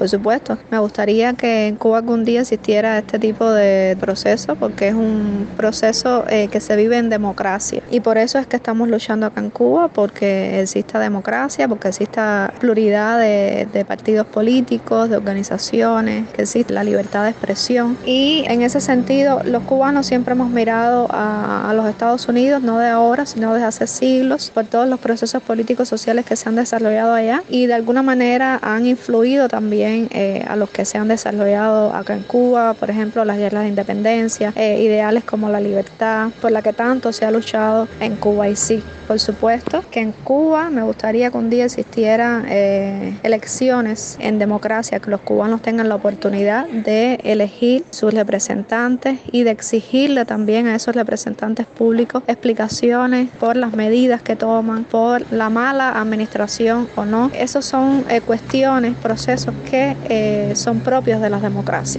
Por supuesto, me gustaría que en Cuba algún día existiera este tipo de proceso porque es un proceso eh, que se vive en democracia. Y por eso es que estamos luchando acá en Cuba porque exista democracia, porque exista pluralidad de, partidos políticos, de organizaciones, que exista la libertad de expresión. Y en ese sentido los cubanos siempre hemos mirado a, a los Estados Unidos, no de ahora, sino desde hace siglos, por todos los procesos políticos sociales que se han desarrollado allá y de alguna manera han influido también eh, a los que se han desarrollado acá en Cuba, por ejemplo, las guerras de independencia, eh, ideales como la libertad, por la que tanto se ha luchado en Cuba y sí. Por supuesto que en Cuba me gustaría que un día existieran eh, elecciones en democracia, que los cubanos tengan la oportunidad de elegir sus representantes y de exigirle también a esos representantes públicos explicaciones por las medidas que toman, por la mala administración o no. Esos son cuestiones, procesos eh, son propios de las democracias.